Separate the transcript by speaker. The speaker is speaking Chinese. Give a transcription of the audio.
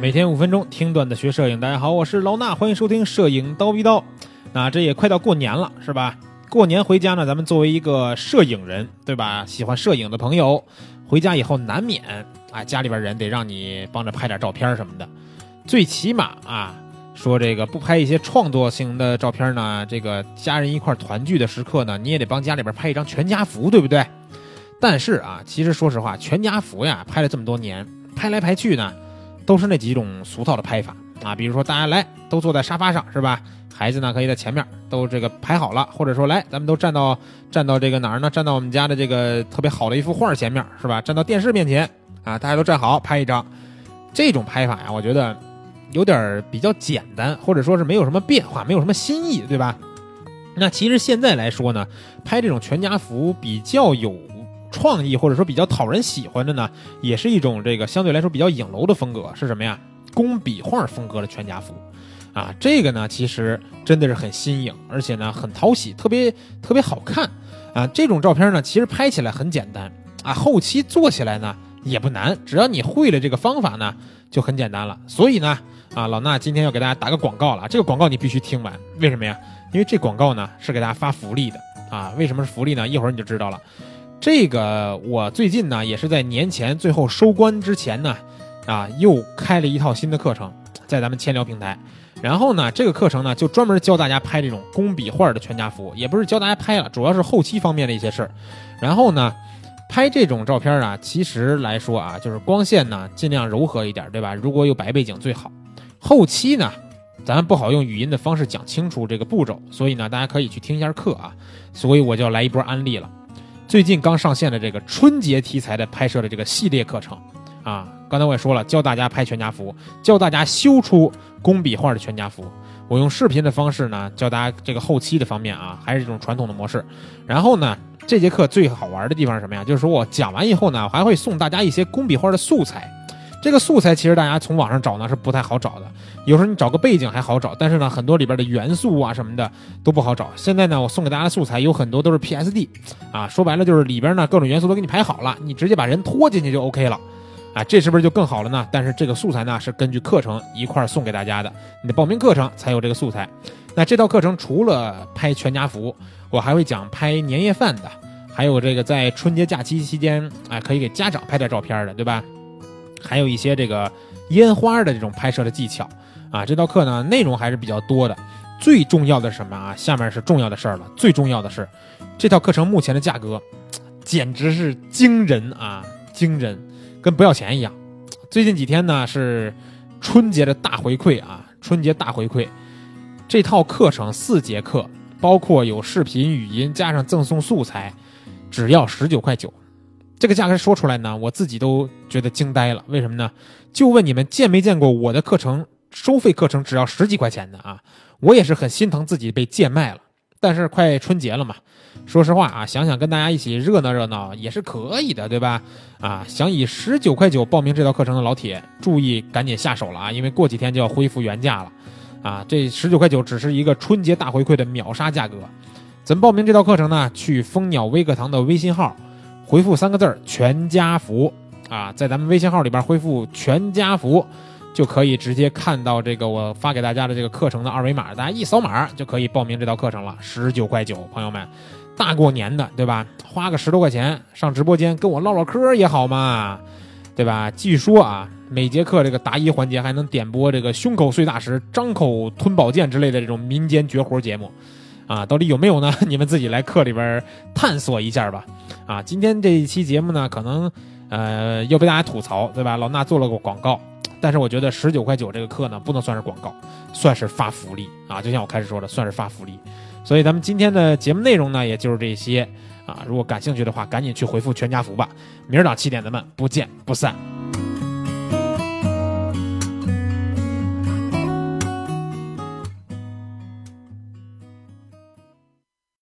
Speaker 1: 每天五分钟听段子学摄影，大家好，我是老衲，欢迎收听摄影刀逼刀。那这也快到过年了，是吧？过年回家呢，咱们作为一个摄影人，对吧？喜欢摄影的朋友，回家以后难免啊，家里边人得让你帮着拍点照片什么的。最起码啊，说这个不拍一些创作型的照片呢，这个家人一块团聚的时刻呢，你也得帮家里边拍一张全家福，对不对？但是啊，其实说实话，全家福呀，拍了这么多年，拍来拍去呢。都是那几种俗套的拍法啊，比如说大家来都坐在沙发上是吧？孩子呢可以在前面都这个排好了，或者说来咱们都站到站到这个哪儿呢？站到我们家的这个特别好的一幅画前面是吧？站到电视面前啊，大家都站好拍一张。这种拍法呀，我觉得有点比较简单，或者说是没有什么变化，没有什么新意，对吧？那其实现在来说呢，拍这种全家福比较有。创意或者说比较讨人喜欢的呢，也是一种这个相对来说比较影楼的风格，是什么呀？工笔画风格的全家福，啊，这个呢其实真的是很新颖，而且呢很讨喜，特别特别好看，啊，这种照片呢其实拍起来很简单，啊，后期做起来呢也不难，只要你会了这个方法呢就很简单了。所以呢，啊，老衲今天要给大家打个广告了，这个广告你必须听完，为什么呀？因为这广告呢是给大家发福利的，啊，为什么是福利呢？一会儿你就知道了。这个我最近呢，也是在年前最后收官之前呢，啊，又开了一套新的课程，在咱们千聊平台。然后呢，这个课程呢，就专门教大家拍这种工笔画的全家福，也不是教大家拍了，主要是后期方面的一些事儿。然后呢，拍这种照片啊，其实来说啊，就是光线呢尽量柔和一点，对吧？如果有白背景最好。后期呢，咱不好用语音的方式讲清楚这个步骤，所以呢，大家可以去听一下课啊。所以我就来一波安利了。最近刚上线的这个春节题材的拍摄的这个系列课程，啊，刚才我也说了，教大家拍全家福，教大家修出工笔画的全家福。我用视频的方式呢，教大家这个后期的方面啊，还是这种传统的模式。然后呢，这节课最好玩的地方是什么呀？就是说我讲完以后呢，还会送大家一些工笔画的素材。这个素材其实大家从网上找呢是不太好找的，有时候你找个背景还好找，但是呢很多里边的元素啊什么的都不好找。现在呢我送给大家的素材有很多都是 PSD，啊说白了就是里边呢各种元素都给你排好了，你直接把人拖进去就 OK 了，啊这是不是就更好了呢？但是这个素材呢是根据课程一块送给大家的，你的报名课程才有这个素材。那这套课程除了拍全家福，我还会讲拍年夜饭的，还有这个在春节假期期间哎可以给家长拍点照片的，对吧？还有一些这个烟花的这种拍摄的技巧啊，这道课呢内容还是比较多的。最重要的是什么啊？下面是重要的事儿了。最重要的是，这套课程目前的价格简直是惊人啊，惊人，跟不要钱一样。最近几天呢是春节的大回馈啊，春节大回馈，这套课程四节课，包括有视频、语音，加上赠送素材，只要十九块九。这个价格说出来呢，我自己都觉得惊呆了。为什么呢？就问你们见没见过我的课程收费课程只要十几块钱的啊？我也是很心疼自己被贱卖了。但是快春节了嘛，说实话啊，想想跟大家一起热闹热闹也是可以的，对吧？啊，想以十九块九报名这套课程的老铁，注意赶紧下手了啊，因为过几天就要恢复原价了。啊，这十九块九只是一个春节大回馈的秒杀价格。怎么报名这套课程呢？去蜂鸟微课堂的微信号。回复三个字儿“全家福”啊，在咱们微信号里边回复“全家福”，就可以直接看到这个我发给大家的这个课程的二维码，大家一扫码就可以报名这道课程了，十九块九，朋友们，大过年的对吧？花个十多块钱上直播间跟我唠唠嗑也好嘛，对吧？据说啊，每节课这个答疑环节还能点播这个胸口碎大石、张口吞宝剑之类的这种民间绝活节目。啊，到底有没有呢？你们自己来课里边探索一下吧。啊，今天这一期节目呢，可能呃要被大家吐槽，对吧？老衲做了个广告，但是我觉得十九块九这个课呢，不能算是广告，算是发福利啊。就像我开始说的，算是发福利。所以咱们今天的节目内容呢，也就是这些啊。如果感兴趣的话，赶紧去回复全家福吧。明儿早七点咱们不见不散。